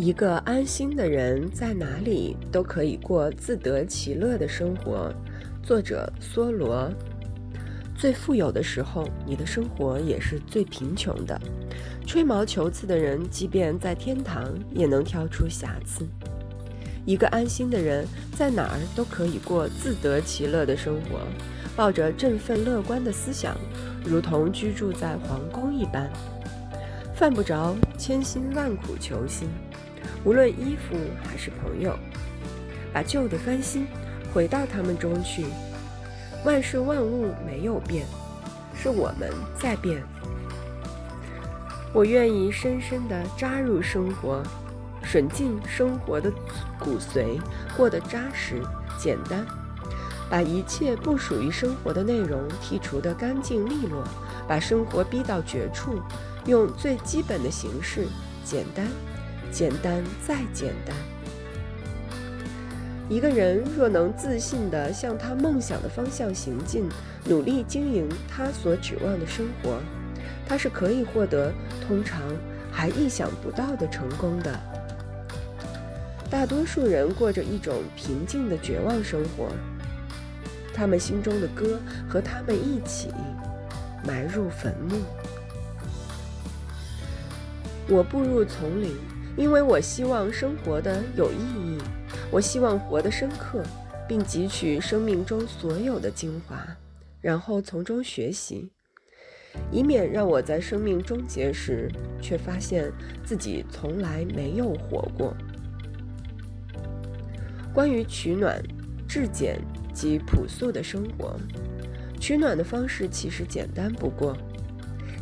一个安心的人在哪里都可以过自得其乐的生活。作者梭罗。最富有的时候，你的生活也是最贫穷的。吹毛求疵的人，即便在天堂，也能挑出瑕疵。一个安心的人，在哪儿都可以过自得其乐的生活，抱着振奋乐观的思想，如同居住在皇宫一般。犯不着千辛万苦求新。无论衣服还是朋友，把旧的翻新，回到他们中去。万事万物没有变，是我们在变。我愿意深深地扎入生活，吮进生活的骨髓，过得扎实简单，把一切不属于生活的内容剔除得干净利落，把生活逼到绝处，用最基本的形式，简单。简单再简单。一个人若能自信地向他梦想的方向行进，努力经营他所指望的生活，他是可以获得通常还意想不到的成功的。大多数人过着一种平静的绝望生活，他们心中的歌和他们一起埋入坟墓。我步入丛林。因为我希望生活的有意义，我希望活得深刻，并汲取生命中所有的精华，然后从中学习，以免让我在生命终结时却发现自己从来没有活过。关于取暖、质简及朴素的生活，取暖的方式其实简单不过。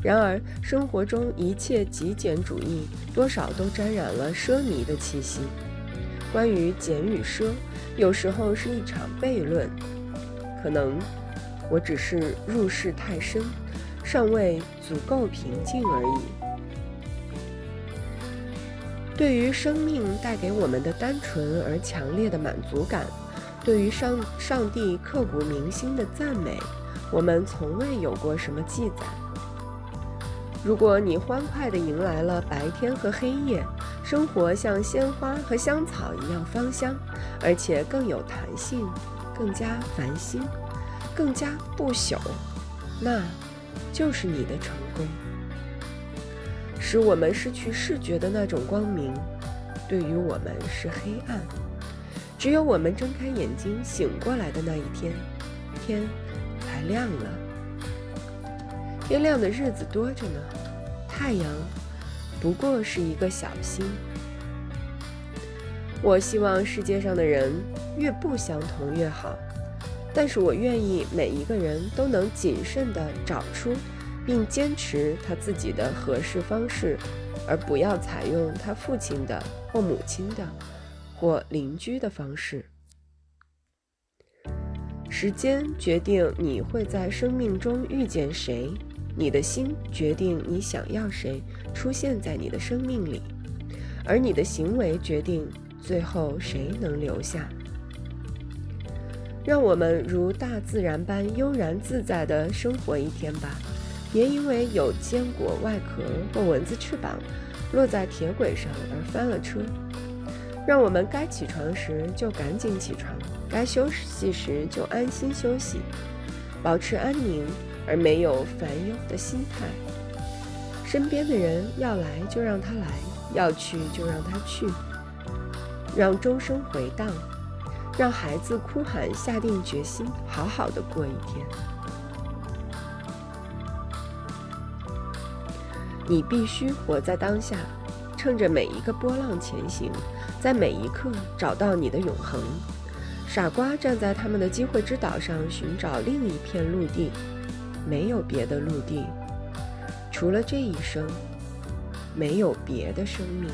然而，生活中一切极简主义多少都沾染了奢靡的气息。关于简与奢，有时候是一场悖论。可能我只是入世太深，尚未足够平静而已。对于生命带给我们的单纯而强烈的满足感，对于上上帝刻骨铭心的赞美，我们从未有过什么记载。如果你欢快地迎来了白天和黑夜，生活像鲜花和香草一样芳香，而且更有弹性，更加繁星，更加不朽，那就是你的成功。使我们失去视觉的那种光明，对于我们是黑暗。只有我们睁开眼睛醒过来的那一天，天才亮了。天亮的日子多着呢，太阳不过是一个小星。我希望世界上的人越不相同越好，但是我愿意每一个人都能谨慎地找出并坚持他自己的合适方式，而不要采用他父亲的或母亲的或邻居的方式。时间决定你会在生命中遇见谁。你的心决定你想要谁出现在你的生命里，而你的行为决定最后谁能留下。让我们如大自然般悠然自在地生活一天吧，别因为有坚果外壳或蚊子翅膀落在铁轨上而翻了车。让我们该起床时就赶紧起床，该休息时就安心休息，保持安宁。而没有烦忧的心态。身边的人要来就让他来，要去就让他去，让钟声回荡，让孩子哭喊，下定决心好好的过一天。你必须活在当下，趁着每一个波浪前行，在每一刻找到你的永恒。傻瓜站在他们的机会之岛上寻找另一片陆地。没有别的陆地，除了这一生，没有别的生命。